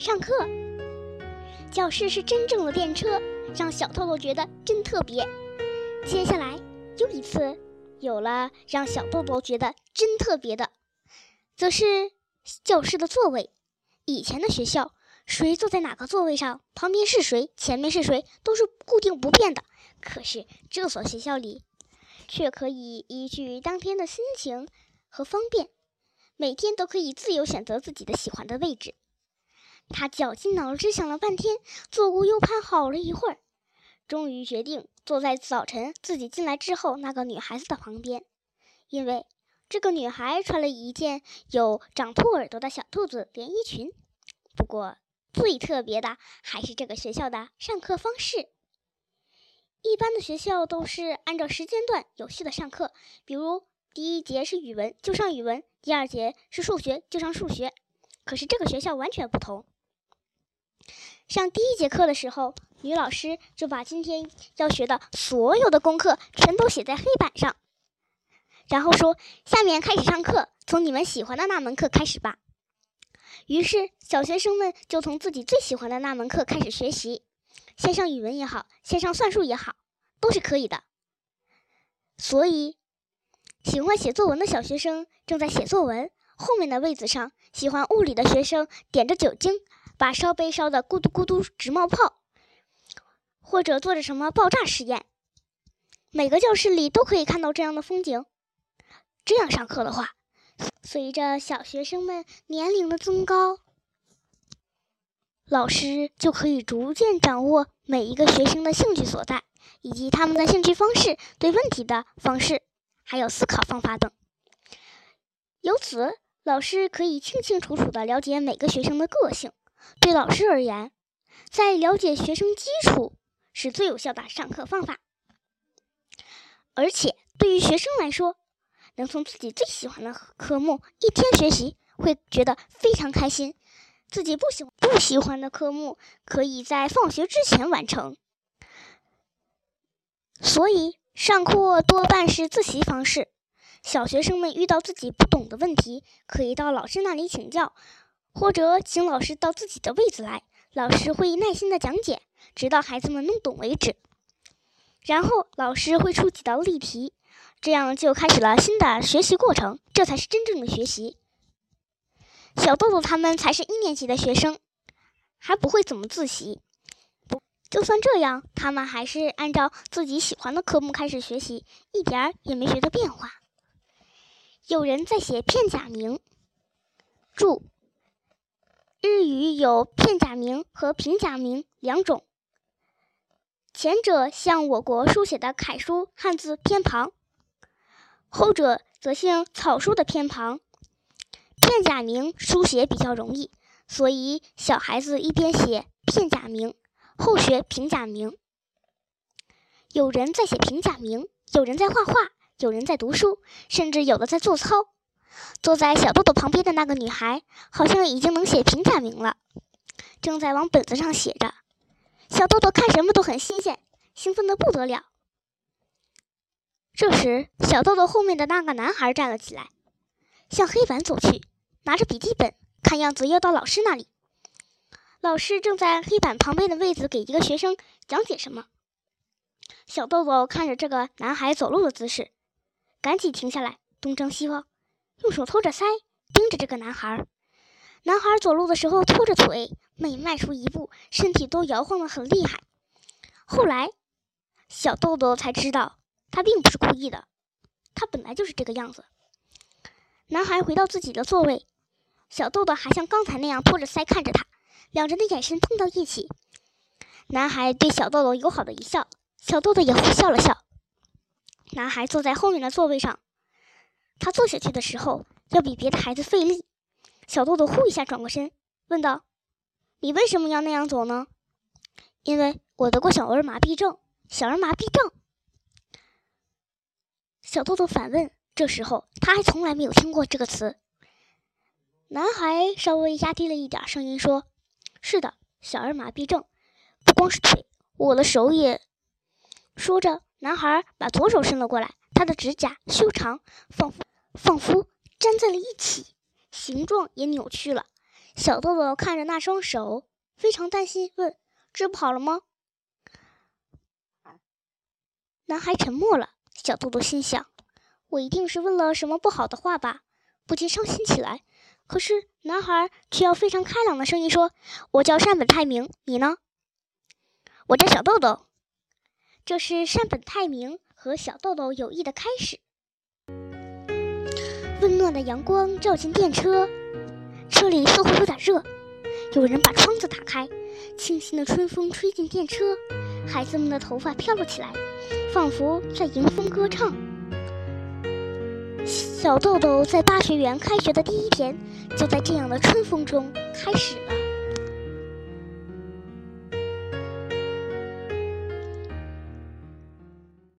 上课。教室是真正的电车，让小豆豆觉得真特别。接下来又一次有了让小豆豆觉得真特别的，则是教室的座位。以前的学校，谁坐在哪个座位上，旁边是谁，前面是谁，都是固定不变的。可是这所学校里，却可以依据当天的心情和方便，每天都可以自由选择自己的喜欢的位置。他绞尽脑汁想了半天，左顾右盼好了一会儿，终于决定坐在早晨自己进来之后那个女孩子的旁边，因为这个女孩穿了一件有长兔耳朵的小兔子连衣裙。不过最特别的还是这个学校的上课方式。一般的学校都是按照时间段有序的上课，比如第一节是语文就上语文，第二节是数学就上数学。可是这个学校完全不同。上第一节课的时候，女老师就把今天要学的所有的功课全都写在黑板上，然后说：“下面开始上课，从你们喜欢的那门课开始吧。”于是小学生们就从自己最喜欢的那门课开始学习，先上语文也好，先上算术也好，都是可以的。所以，喜欢写作文的小学生正在写作文，后面的位子上，喜欢物理的学生点着酒精。把烧杯烧得咕嘟咕嘟直冒泡，或者做着什么爆炸实验。每个教室里都可以看到这样的风景。这样上课的话，随着小学生们年龄的增高，老师就可以逐渐掌握每一个学生的兴趣所在，以及他们的兴趣方式、对问题的方式，还有思考方法等。由此，老师可以清清楚楚地了解每个学生的个性。对老师而言，在了解学生基础是最有效的上课方法。而且对于学生来说，能从自己最喜欢的科目一天学习，会觉得非常开心；自己不喜欢不喜欢的科目，可以在放学之前完成。所以上课多半是自习方式。小学生们遇到自己不懂的问题，可以到老师那里请教。或者请老师到自己的位子来，老师会耐心的讲解，直到孩子们弄懂为止。然后老师会出几道例题，这样就开始了新的学习过程。这才是真正的学习。小豆豆他们才是一年级的学生，还不会怎么自习。不，就算这样，他们还是按照自己喜欢的科目开始学习，一点儿也没觉得变化。有人在写片假名，注。日语有片假名和平假名两种，前者像我国书写的楷书汉字偏旁，后者则像草书的偏旁。片假名书写比较容易，所以小孩子一边写片假名，后学平假名。有人在写平假名，有人在画画，有人在读书，甚至有的在做操。坐在小豆豆旁边的那个女孩，好像已经能写平假名了，正在往本子上写着。小豆豆看什么都很新鲜，兴奋的不得了。这时，小豆豆后面的那个男孩站了起来，向黑板走去，拿着笔记本，看样子要到老师那里。老师正在黑板旁边的位子给一个学生讲解什么。小豆豆看着这个男孩走路的姿势，赶紧停下来，东张西望。用手托着腮，盯着这个男孩。男孩走路的时候拖着腿，每迈出一步，身体都摇晃得很厉害。后来，小豆豆才知道，他并不是故意的，他本来就是这个样子。男孩回到自己的座位，小豆豆还像刚才那样托着腮看着他，两人的眼神碰到一起。男孩对小豆豆友好的一笑，小豆豆也回笑了笑。男孩坐在后面的座位上。他坐下去的时候要比别的孩子费力。小豆豆呼一下转过身，问道：“你为什么要那样走呢？”“因为我得过小儿麻痹症。”“小儿麻痹症？”小豆豆反问。这时候他还从来没有听过这个词。男孩稍微压低了一点声音说：“是的，小儿麻痹症，不光是腿，我的手也。”说着，男孩把左手伸了过来，他的指甲修长，仿佛。仿佛粘在了一起，形状也扭曲了，小豆豆看着那双手，非常担心，问：“治不好了吗？”男孩沉默了。小豆豆心想：“我一定是问了什么不好的话吧？”不禁伤心起来。可是男孩却要非常开朗的声音说：“我叫山本泰明，你呢？”“我叫小豆豆。”这是山本泰明和小豆豆友谊的开始。温暖的阳光照进电车，车里似乎有点热。有人把窗子打开，清新的春风吹进电车，孩子们的头发飘了起来，仿佛在迎风歌唱。小豆豆在八学园开学的第一天，就在这样的春风中开始了。